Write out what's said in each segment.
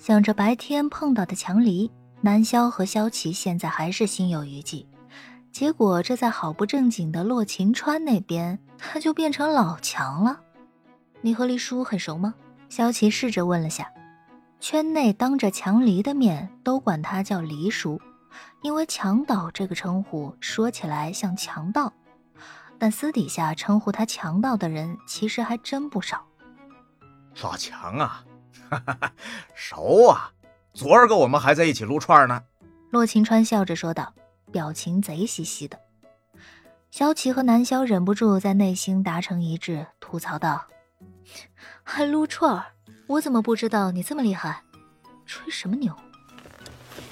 想着白天碰到的强离，南萧和萧琪现在还是心有余悸。结果这在好不正经的洛晴川那边，他就变成老强了。你和黎叔很熟吗？萧琪试着问了下。圈内当着强离的面都管他叫黎叔，因为强盗这个称呼说起来像强盗，但私底下称呼他强盗的人其实还真不少。老强啊！哈哈，熟啊！昨儿个我们还在一起撸串呢。洛晴川笑着说道，表情贼兮兮的。萧琪和南萧忍不住在内心达成一致，吐槽道：“还撸串？我怎么不知道你这么厉害？吹什么牛？”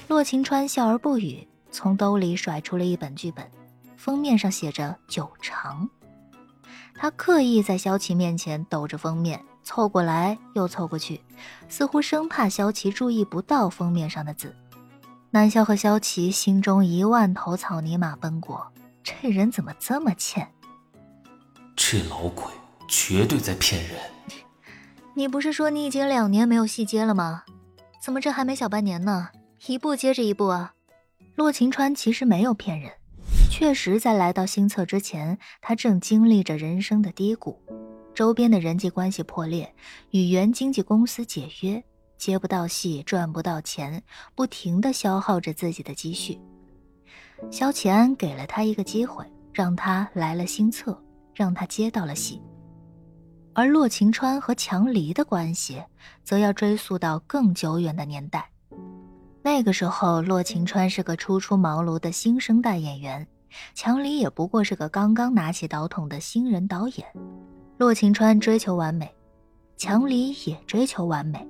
洛晴川笑而不语，从兜里甩出了一本剧本，封面上写着“九长”。他刻意在萧琪面前抖着封面。凑过来又凑过去，似乎生怕萧琪注意不到封面上的字。南萧和萧琪心中一万头草泥马奔过，这人怎么这么欠？这老鬼绝对在骗人！你不是说你已经两年没有戏接了吗？怎么这还没小半年呢？一步接着一步啊！洛晴川其实没有骗人，确实在来到新策之前，他正经历着人生的低谷。周边的人际关系破裂，与原经纪公司解约，接不到戏，赚不到钱，不停的消耗着自己的积蓄。萧启安给了他一个机会，让他来了新策，让他接到了戏。而洛晴川和强离的关系，则要追溯到更久远的年代。那个时候，洛晴川是个初出茅庐的新生代演员，强离也不过是个刚刚拿起导筒的新人导演。洛晴川追求完美，强离也追求完美，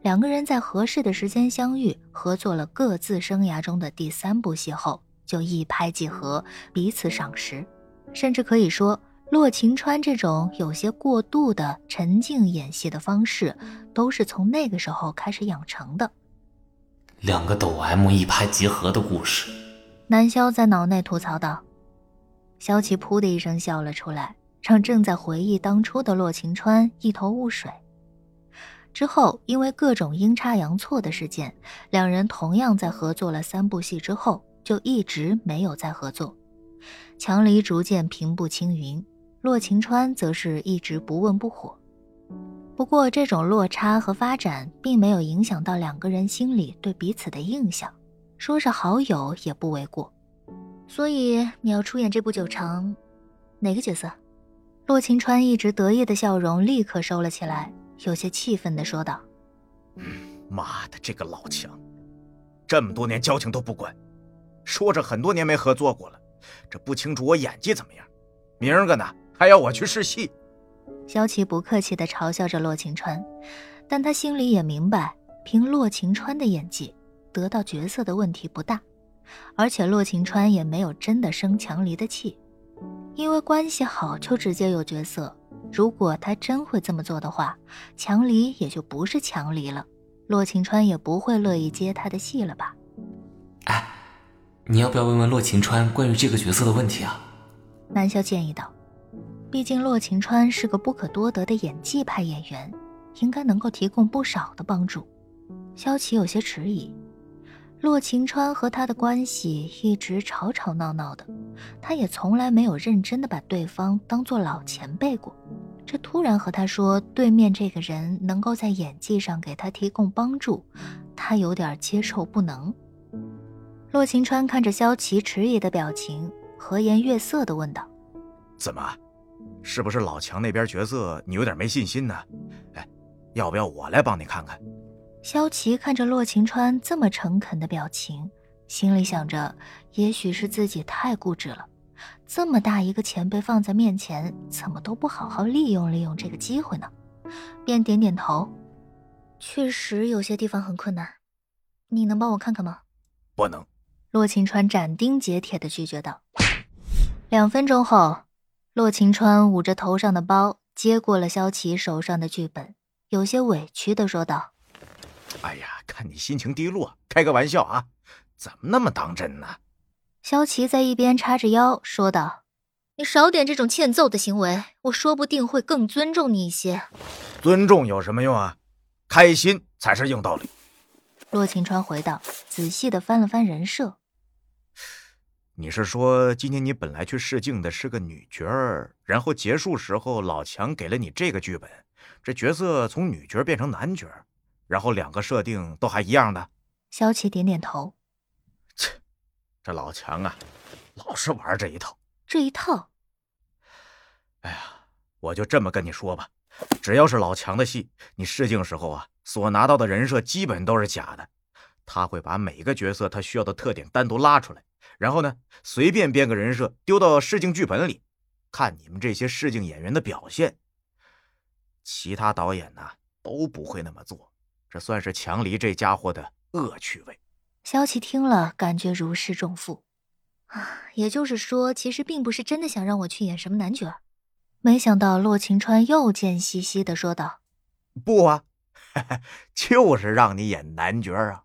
两个人在合适的时间相遇，合作了各自生涯中的第三部戏后，就一拍即合，彼此赏识。甚至可以说，洛晴川这种有些过度的沉静演戏的方式，都是从那个时候开始养成的。两个抖 M 一拍即合的故事，南萧在脑内吐槽道。萧琪噗的一声笑了出来。让正在回忆当初的洛晴川一头雾水。之后，因为各种阴差阳错的事件，两人同样在合作了三部戏之后，就一直没有再合作。强离逐渐平步青云，洛晴川则是一直不温不火。不过，这种落差和发展并没有影响到两个人心里对彼此的印象，说是好友也不为过。所以，你要出演这部《九长》，哪个角色？洛晴川一直得意的笑容立刻收了起来，有些气愤的说道：“妈的，这个老强，这么多年交情都不管，说着很多年没合作过了，这不清楚我演技怎么样，明儿个呢还要我去试戏。”萧琪不客气的嘲笑着洛晴川，但他心里也明白，凭洛晴川的演技，得到角色的问题不大，而且洛晴川也没有真的生强离的气。因为关系好就直接有角色，如果他真会这么做的话，强离也就不是强离了，洛晴川也不会乐意接他的戏了吧？哎，你要不要问问洛晴川关于这个角色的问题啊？南萧建议道，毕竟洛晴川是个不可多得的演技派演员，应该能够提供不少的帮助。萧琪有些迟疑。洛晴川和他的关系一直吵吵闹闹的，他也从来没有认真的把对方当做老前辈过。这突然和他说对面这个人能够在演技上给他提供帮助，他有点接受不能。洛晴川看着萧琪迟疑的表情，和颜悦色的问道：“怎么，是不是老强那边角色你有点没信心呢？哎，要不要我来帮你看看？”萧琪看着洛晴川这么诚恳的表情，心里想着，也许是自己太固执了。这么大一个前辈放在面前，怎么都不好好利用利用这个机会呢？便点点头，确实有些地方很困难。你能帮我看看吗？不能。洛晴川斩钉截铁的拒绝道。两分钟后，洛晴川捂着头上的包，接过了萧琪手上的剧本，有些委屈的说道。哎呀，看你心情低落，开个玩笑啊，怎么那么当真呢？萧琪在一边叉着腰说道：“你少点这种欠揍的行为，我说不定会更尊重你一些。”尊重有什么用啊？开心才是硬道理。洛晴川回道，仔细的翻了翻人设。你是说，今天你本来去试镜的是个女角儿，然后结束时候老强给了你这个剧本，这角色从女角变成男角，然后两个设定都还一样的？萧琪点点头。切，这老强啊，老是玩这一套。这一套？哎呀，我就这么跟你说吧，只要是老强的戏，你试镜时候啊，所拿到的人设基本都是假的。他会把每个角色他需要的特点单独拉出来。然后呢，随便编个人设丢到试镜剧本里，看你们这些试镜演员的表现。其他导演呢都不会那么做，这算是强离这家伙的恶趣味。萧琪听了，感觉如释重负。啊，也就是说，其实并不是真的想让我去演什么男角。没想到洛晴川又贱兮兮的说道：“不啊，就是让你演男角啊。”